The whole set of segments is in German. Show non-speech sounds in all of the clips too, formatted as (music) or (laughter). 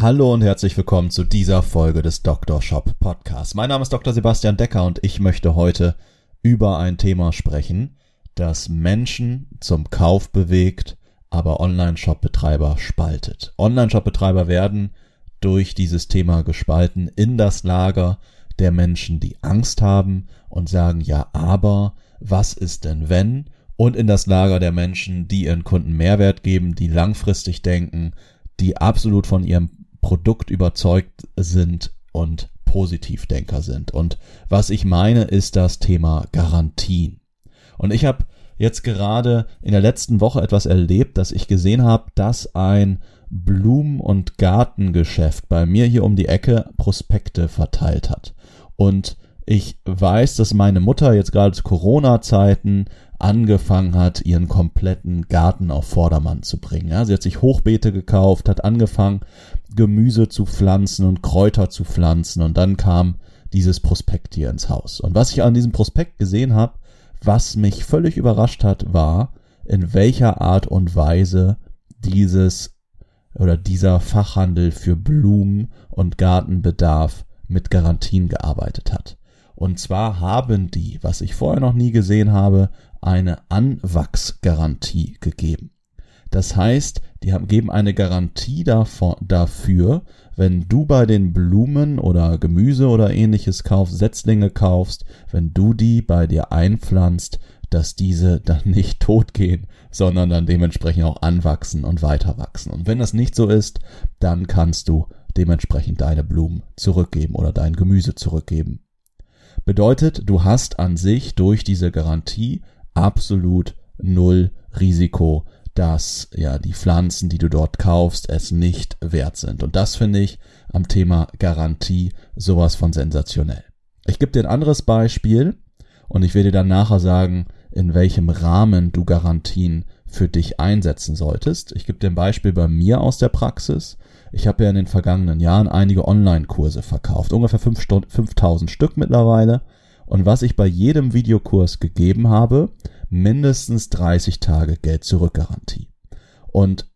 Hallo und herzlich willkommen zu dieser Folge des Dr. Shop Podcasts. Mein Name ist Dr. Sebastian Decker und ich möchte heute über ein Thema sprechen, das Menschen zum Kauf bewegt, aber Online-Shop-Betreiber spaltet. Online-Shop-Betreiber werden durch dieses Thema gespalten in das Lager der Menschen, die Angst haben und sagen, ja, aber was ist denn wenn? Und in das Lager der Menschen, die ihren Kunden Mehrwert geben, die langfristig denken, die absolut von ihrem Produkt überzeugt sind und Positivdenker sind. Und was ich meine, ist das Thema Garantien. Und ich habe jetzt gerade in der letzten Woche etwas erlebt, dass ich gesehen habe, dass ein Blumen- und Gartengeschäft bei mir hier um die Ecke Prospekte verteilt hat. Und ich weiß, dass meine Mutter jetzt gerade zu Corona-Zeiten angefangen hat, ihren kompletten Garten auf Vordermann zu bringen. Ja, sie hat sich Hochbeete gekauft, hat angefangen, Gemüse zu pflanzen und Kräuter zu pflanzen und dann kam dieses Prospekt hier ins Haus. Und was ich an diesem Prospekt gesehen habe, was mich völlig überrascht hat, war, in welcher Art und Weise dieses oder dieser Fachhandel für Blumen und Gartenbedarf mit Garantien gearbeitet hat. Und zwar haben die, was ich vorher noch nie gesehen habe, eine Anwachsgarantie gegeben. Das heißt, die haben, geben eine Garantie davor, dafür, wenn du bei den Blumen oder Gemüse oder ähnliches kaufst, Setzlinge kaufst, wenn du die bei dir einpflanzt, dass diese dann nicht (laughs) tot gehen, sondern dann dementsprechend auch anwachsen und weiter wachsen. Und wenn das nicht so ist, dann kannst du dementsprechend deine Blumen zurückgeben oder dein Gemüse zurückgeben. Bedeutet, du hast an sich durch diese Garantie absolut null Risiko, dass ja die Pflanzen, die du dort kaufst, es nicht wert sind. Und das finde ich am Thema Garantie sowas von sensationell. Ich gebe dir ein anderes Beispiel und ich werde dir dann nachher sagen, in welchem Rahmen du Garantien für dich einsetzen solltest. Ich gebe dir ein Beispiel bei mir aus der Praxis. Ich habe ja in den vergangenen Jahren einige Online-Kurse verkauft, ungefähr 5000 Stück mittlerweile. Und was ich bei jedem Videokurs gegeben habe, mindestens 30 Tage Geld zurück Garantie. Und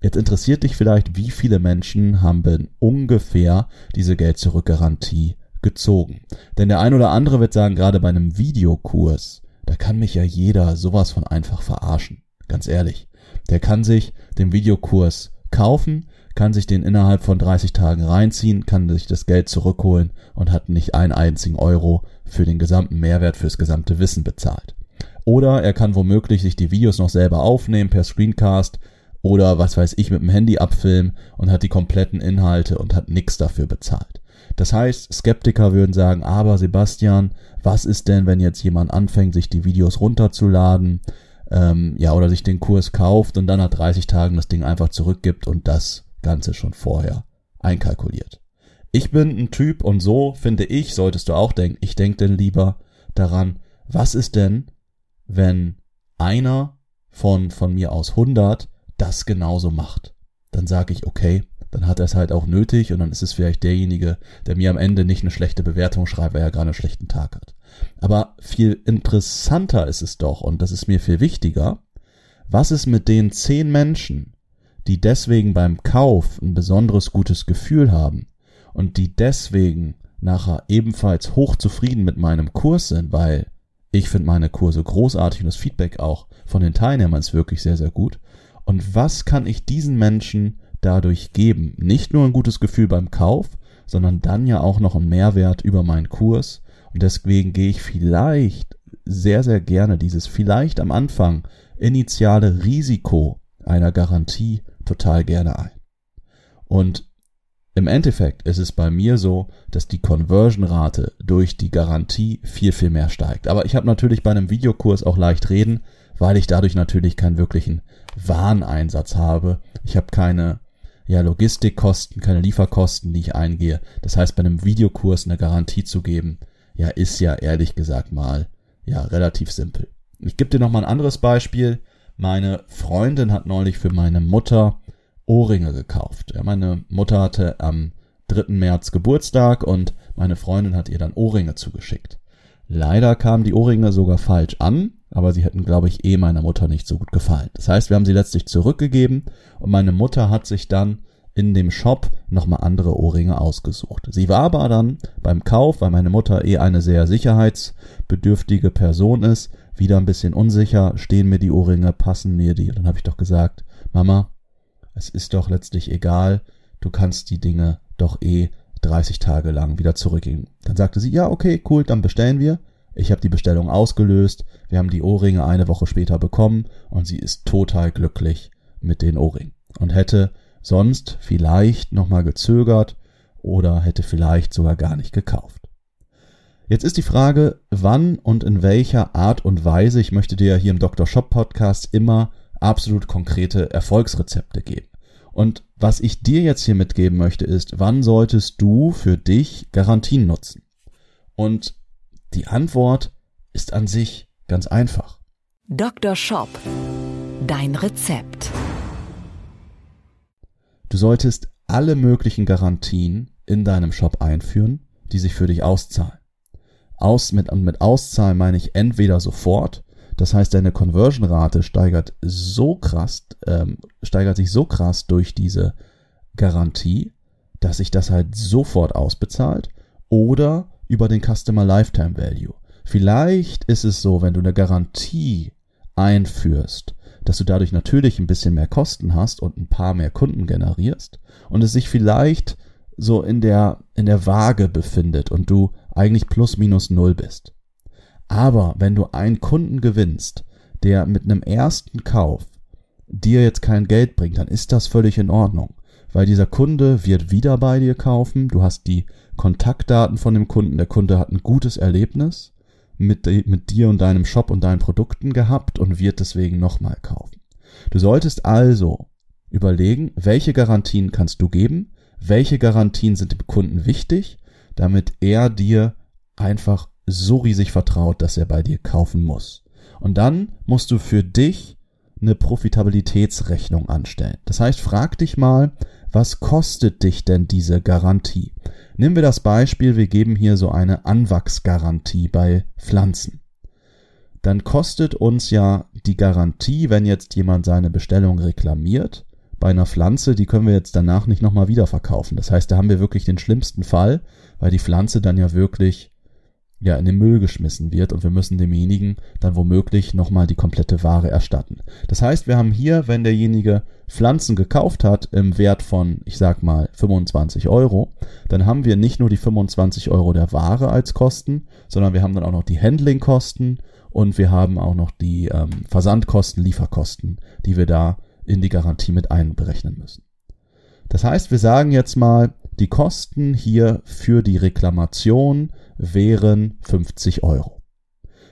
jetzt interessiert dich vielleicht, wie viele Menschen haben ungefähr diese Geld zurück Garantie gezogen. Denn der ein oder andere wird sagen, gerade bei einem Videokurs, da kann mich ja jeder sowas von einfach verarschen. Ganz ehrlich. Der kann sich den Videokurs kaufen, kann sich den innerhalb von 30 Tagen reinziehen, kann sich das Geld zurückholen und hat nicht einen einzigen Euro für den gesamten Mehrwert fürs gesamte Wissen bezahlt. Oder er kann womöglich sich die Videos noch selber aufnehmen per Screencast oder was weiß ich mit dem Handy abfilmen und hat die kompletten Inhalte und hat nichts dafür bezahlt. Das heißt, Skeptiker würden sagen, aber Sebastian, was ist denn, wenn jetzt jemand anfängt, sich die Videos runterzuladen, ähm, ja, oder sich den Kurs kauft und dann nach 30 Tagen das Ding einfach zurückgibt und das Ganze schon vorher einkalkuliert. Ich bin ein Typ und so finde ich, solltest du auch denken, ich denke denn lieber daran, was ist denn, wenn einer von, von mir aus 100 das genauso macht? Dann sage ich, okay, dann hat er es halt auch nötig und dann ist es vielleicht derjenige, der mir am Ende nicht eine schlechte Bewertung schreibt, weil er gerade einen schlechten Tag hat. Aber viel interessanter ist es doch, und das ist mir viel wichtiger, was ist mit den zehn Menschen, die deswegen beim Kauf ein besonderes gutes Gefühl haben und die deswegen nachher ebenfalls hochzufrieden mit meinem Kurs sind, weil ich finde meine Kurse großartig und das Feedback auch von den Teilnehmern ist wirklich sehr, sehr gut. Und was kann ich diesen Menschen dadurch geben. Nicht nur ein gutes Gefühl beim Kauf, sondern dann ja auch noch einen Mehrwert über meinen Kurs. Und deswegen gehe ich vielleicht sehr, sehr gerne dieses vielleicht am Anfang initiale Risiko einer Garantie total gerne ein. Und im Endeffekt ist es bei mir so, dass die Conversion-Rate durch die Garantie viel, viel mehr steigt. Aber ich habe natürlich bei einem Videokurs auch leicht reden, weil ich dadurch natürlich keinen wirklichen Wareneinsatz habe. Ich habe keine ja, Logistikkosten, keine Lieferkosten, die ich eingehe. Das heißt, bei einem Videokurs eine Garantie zu geben, ja, ist ja ehrlich gesagt mal, ja, relativ simpel. Ich gebe dir noch mal ein anderes Beispiel. Meine Freundin hat neulich für meine Mutter Ohrringe gekauft. Ja, meine Mutter hatte am 3. März Geburtstag und meine Freundin hat ihr dann Ohrringe zugeschickt. Leider kamen die Ohrringe sogar falsch an, aber sie hätten, glaube ich, eh meiner Mutter nicht so gut gefallen. Das heißt, wir haben sie letztlich zurückgegeben und meine Mutter hat sich dann in dem Shop nochmal andere Ohrringe ausgesucht. Sie war aber dann beim Kauf, weil meine Mutter eh eine sehr sicherheitsbedürftige Person ist, wieder ein bisschen unsicher, stehen mir die Ohrringe, passen mir die. Und dann habe ich doch gesagt, Mama, es ist doch letztlich egal, du kannst die Dinge doch eh 30 Tage lang wieder zurückgeben. Dann sagte sie, ja, okay, cool, dann bestellen wir. Ich habe die Bestellung ausgelöst, wir haben die Ohrringe eine Woche später bekommen und sie ist total glücklich mit den Ohrringen und hätte sonst vielleicht nochmal gezögert oder hätte vielleicht sogar gar nicht gekauft. Jetzt ist die Frage, wann und in welcher Art und Weise, ich möchte dir hier im Dr. Shop Podcast immer absolut konkrete Erfolgsrezepte geben. Und was ich dir jetzt hier mitgeben möchte, ist, wann solltest du für dich Garantien nutzen? Und die Antwort ist an sich ganz einfach. Dr. Shop. Dein Rezept. Du solltest alle möglichen Garantien in deinem Shop einführen, die sich für dich auszahlen. Aus mit, mit auszahlen meine ich entweder sofort das heißt, deine Conversion-Rate steigert so krass, ähm, steigert sich so krass durch diese Garantie, dass sich das halt sofort ausbezahlt oder über den Customer Lifetime Value. Vielleicht ist es so, wenn du eine Garantie einführst, dass du dadurch natürlich ein bisschen mehr Kosten hast und ein paar mehr Kunden generierst und es sich vielleicht so in der, in der Waage befindet und du eigentlich plus minus null bist. Aber wenn du einen Kunden gewinnst, der mit einem ersten Kauf dir jetzt kein Geld bringt, dann ist das völlig in Ordnung. Weil dieser Kunde wird wieder bei dir kaufen, du hast die Kontaktdaten von dem Kunden, der Kunde hat ein gutes Erlebnis mit, mit dir und deinem Shop und deinen Produkten gehabt und wird deswegen nochmal kaufen. Du solltest also überlegen, welche Garantien kannst du geben, welche Garantien sind dem Kunden wichtig, damit er dir einfach so riesig vertraut, dass er bei dir kaufen muss. Und dann musst du für dich eine Profitabilitätsrechnung anstellen. Das heißt, frag dich mal, was kostet dich denn diese Garantie? Nehmen wir das Beispiel, wir geben hier so eine Anwachsgarantie bei Pflanzen. Dann kostet uns ja die Garantie, wenn jetzt jemand seine Bestellung reklamiert, bei einer Pflanze, die können wir jetzt danach nicht nochmal wieder verkaufen. Das heißt, da haben wir wirklich den schlimmsten Fall, weil die Pflanze dann ja wirklich ja in den Müll geschmissen wird und wir müssen demjenigen dann womöglich nochmal die komplette Ware erstatten. Das heißt, wir haben hier, wenn derjenige Pflanzen gekauft hat im Wert von, ich sag mal, 25 Euro, dann haben wir nicht nur die 25 Euro der Ware als Kosten, sondern wir haben dann auch noch die Handlingkosten und wir haben auch noch die ähm, Versandkosten, Lieferkosten, die wir da in die Garantie mit einberechnen müssen. Das heißt, wir sagen jetzt mal, die Kosten hier für die Reklamation wären 50 Euro.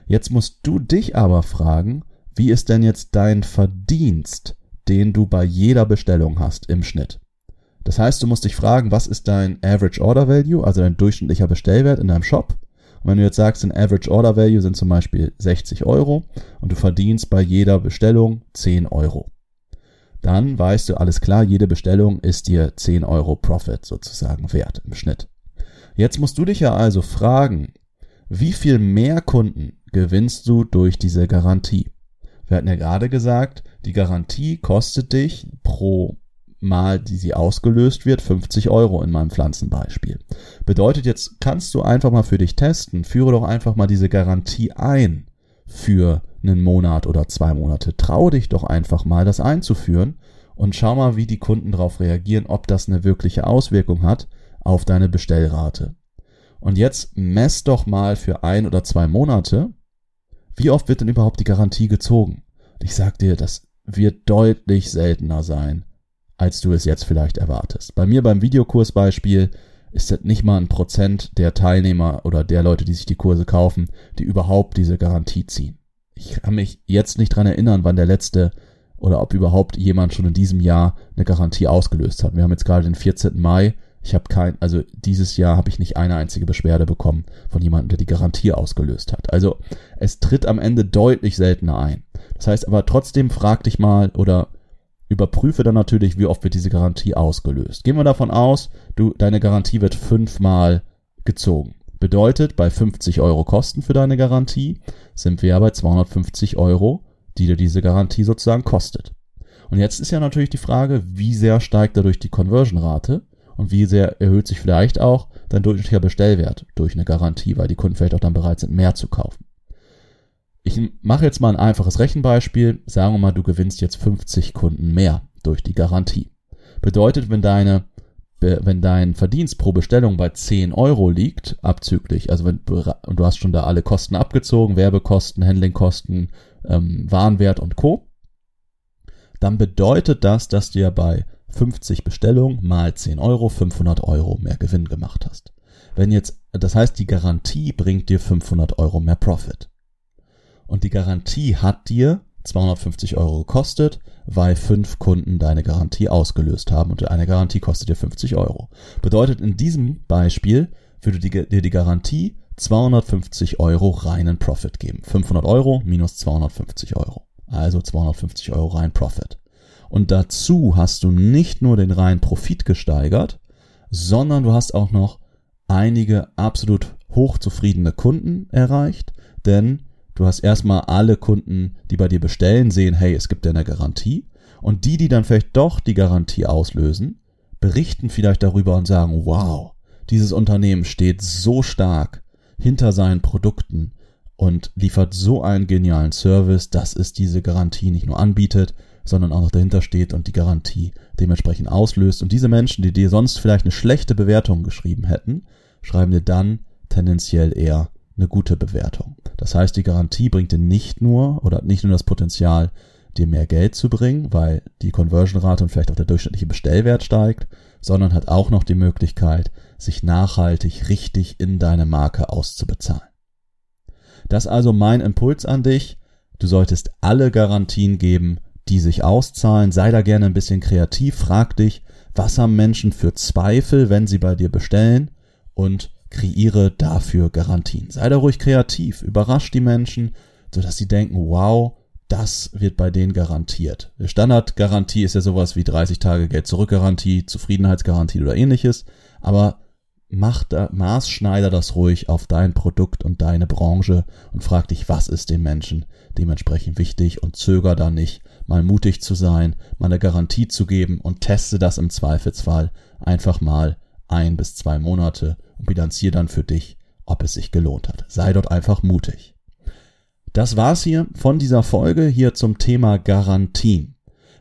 Jetzt musst du dich aber fragen, wie ist denn jetzt dein Verdienst, den du bei jeder Bestellung hast im Schnitt? Das heißt, du musst dich fragen, was ist dein Average Order Value, also dein durchschnittlicher Bestellwert in deinem Shop? Und wenn du jetzt sagst, ein Average Order Value sind zum Beispiel 60 Euro und du verdienst bei jeder Bestellung 10 Euro dann weißt du, alles klar, jede Bestellung ist dir 10 Euro Profit sozusagen wert im Schnitt. Jetzt musst du dich ja also fragen, wie viel mehr Kunden gewinnst du durch diese Garantie? Wir hatten ja gerade gesagt, die Garantie kostet dich pro Mal, die sie ausgelöst wird, 50 Euro in meinem Pflanzenbeispiel. Bedeutet jetzt, kannst du einfach mal für dich testen, führe doch einfach mal diese Garantie ein für einen Monat oder zwei Monate. Trau dich doch einfach mal, das einzuführen und schau mal, wie die Kunden darauf reagieren, ob das eine wirkliche Auswirkung hat auf deine Bestellrate. Und jetzt mess doch mal für ein oder zwei Monate, wie oft wird denn überhaupt die Garantie gezogen? ich sag dir, das wird deutlich seltener sein, als du es jetzt vielleicht erwartest. Bei mir beim Videokursbeispiel ist das nicht mal ein Prozent der Teilnehmer oder der Leute, die sich die Kurse kaufen, die überhaupt diese Garantie ziehen ich kann mich jetzt nicht dran erinnern, wann der letzte oder ob überhaupt jemand schon in diesem Jahr eine Garantie ausgelöst hat. Wir haben jetzt gerade den 14. Mai. Ich habe kein, also dieses Jahr habe ich nicht eine einzige Beschwerde bekommen von jemandem, der die Garantie ausgelöst hat. Also es tritt am Ende deutlich seltener ein. Das heißt aber trotzdem frag dich mal oder überprüfe dann natürlich, wie oft wird diese Garantie ausgelöst. Gehen wir davon aus, du, deine Garantie wird fünfmal gezogen. Bedeutet, bei 50 Euro Kosten für deine Garantie sind wir ja bei 250 Euro, die dir diese Garantie sozusagen kostet. Und jetzt ist ja natürlich die Frage, wie sehr steigt dadurch die Conversion-Rate und wie sehr erhöht sich vielleicht auch dein durchschnittlicher Bestellwert durch eine Garantie, weil die Kunden vielleicht auch dann bereit sind, mehr zu kaufen. Ich mache jetzt mal ein einfaches Rechenbeispiel. Sagen wir mal, du gewinnst jetzt 50 Kunden mehr durch die Garantie. Bedeutet, wenn deine wenn dein Verdienst pro Bestellung bei 10 Euro liegt, abzüglich, also wenn du hast schon da alle Kosten abgezogen, Werbekosten, Handlingkosten, ähm, Warenwert und Co., dann bedeutet das, dass du ja bei 50 Bestellungen mal 10 Euro 500 Euro mehr Gewinn gemacht hast. Wenn jetzt, das heißt, die Garantie bringt dir 500 Euro mehr Profit und die Garantie hat dir 250 Euro gekostet, weil fünf Kunden deine Garantie ausgelöst haben und eine Garantie kostet dir 50 Euro. Bedeutet in diesem Beispiel würde dir die Garantie 250 Euro reinen Profit geben. 500 Euro minus 250 Euro. Also 250 Euro rein Profit. Und dazu hast du nicht nur den reinen Profit gesteigert, sondern du hast auch noch einige absolut hochzufriedene Kunden erreicht, denn Du hast erstmal alle Kunden, die bei dir bestellen, sehen, hey, es gibt ja eine Garantie. Und die, die dann vielleicht doch die Garantie auslösen, berichten vielleicht darüber und sagen, wow, dieses Unternehmen steht so stark hinter seinen Produkten und liefert so einen genialen Service, dass es diese Garantie nicht nur anbietet, sondern auch noch dahinter steht und die Garantie dementsprechend auslöst. Und diese Menschen, die dir sonst vielleicht eine schlechte Bewertung geschrieben hätten, schreiben dir dann tendenziell eher eine gute Bewertung. Das heißt, die Garantie bringt dir nicht nur oder nicht nur das Potenzial, dir mehr Geld zu bringen, weil die Conversion-Rate und vielleicht auch der durchschnittliche Bestellwert steigt, sondern hat auch noch die Möglichkeit, sich nachhaltig richtig in deine Marke auszubezahlen. Das also mein Impuls an dich. Du solltest alle Garantien geben, die sich auszahlen. Sei da gerne ein bisschen kreativ. Frag dich, was haben Menschen für Zweifel, wenn sie bei dir bestellen? Und kreiere dafür Garantien. Sei da ruhig kreativ, überrasch die Menschen, sodass sie denken, wow, das wird bei denen garantiert. Die Standardgarantie ist ja sowas wie 30 Tage Geld zurückgarantie, Zufriedenheitsgarantie oder ähnliches, aber mach da, maßschneider das ruhig auf dein Produkt und deine Branche und frag dich, was ist dem Menschen dementsprechend wichtig und zöger da nicht, mal mutig zu sein, mal eine Garantie zu geben und teste das im Zweifelsfall einfach mal ein bis zwei Monate und bilanziere dann für dich, ob es sich gelohnt hat. Sei dort einfach mutig. Das war's hier von dieser Folge hier zum Thema Garantien.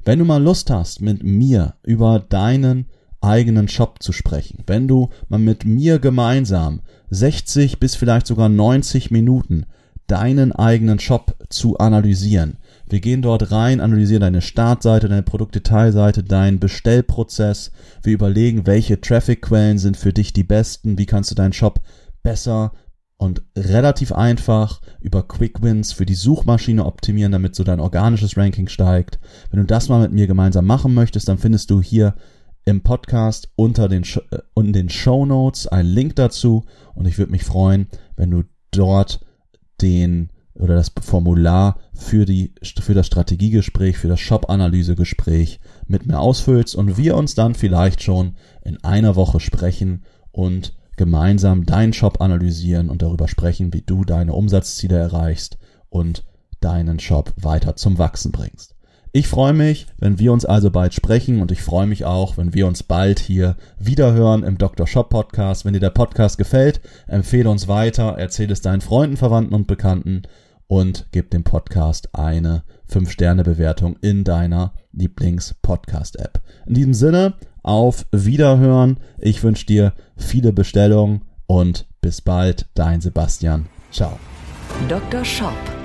Wenn du mal Lust hast, mit mir über deinen eigenen Shop zu sprechen, wenn du mal mit mir gemeinsam 60 bis vielleicht sogar 90 Minuten deinen eigenen Shop zu analysieren, wir gehen dort rein, analysieren deine Startseite, deine Produktdetailseite, deinen Bestellprozess. Wir überlegen, welche Trafficquellen sind für dich die besten, wie kannst du deinen Shop besser und relativ einfach über Quick Wins für die Suchmaschine optimieren, damit so dein organisches Ranking steigt. Wenn du das mal mit mir gemeinsam machen möchtest, dann findest du hier im Podcast unter den, äh, unten den Show Notes einen Link dazu und ich würde mich freuen, wenn du dort den oder das Formular für die, für das Strategiegespräch, für das Shop-Analysegespräch mit mir ausfüllst und wir uns dann vielleicht schon in einer Woche sprechen und gemeinsam deinen Shop analysieren und darüber sprechen, wie du deine Umsatzziele erreichst und deinen Shop weiter zum Wachsen bringst. Ich freue mich, wenn wir uns also bald sprechen und ich freue mich auch, wenn wir uns bald hier wiederhören im Dr. Shop Podcast. Wenn dir der Podcast gefällt, empfehle uns weiter, erzähle es deinen Freunden, Verwandten und Bekannten und gib dem Podcast eine 5-Sterne-Bewertung in deiner Lieblings-Podcast-App. In diesem Sinne, auf Wiederhören. Ich wünsche dir viele Bestellungen und bis bald, dein Sebastian. Ciao. Dr. Shop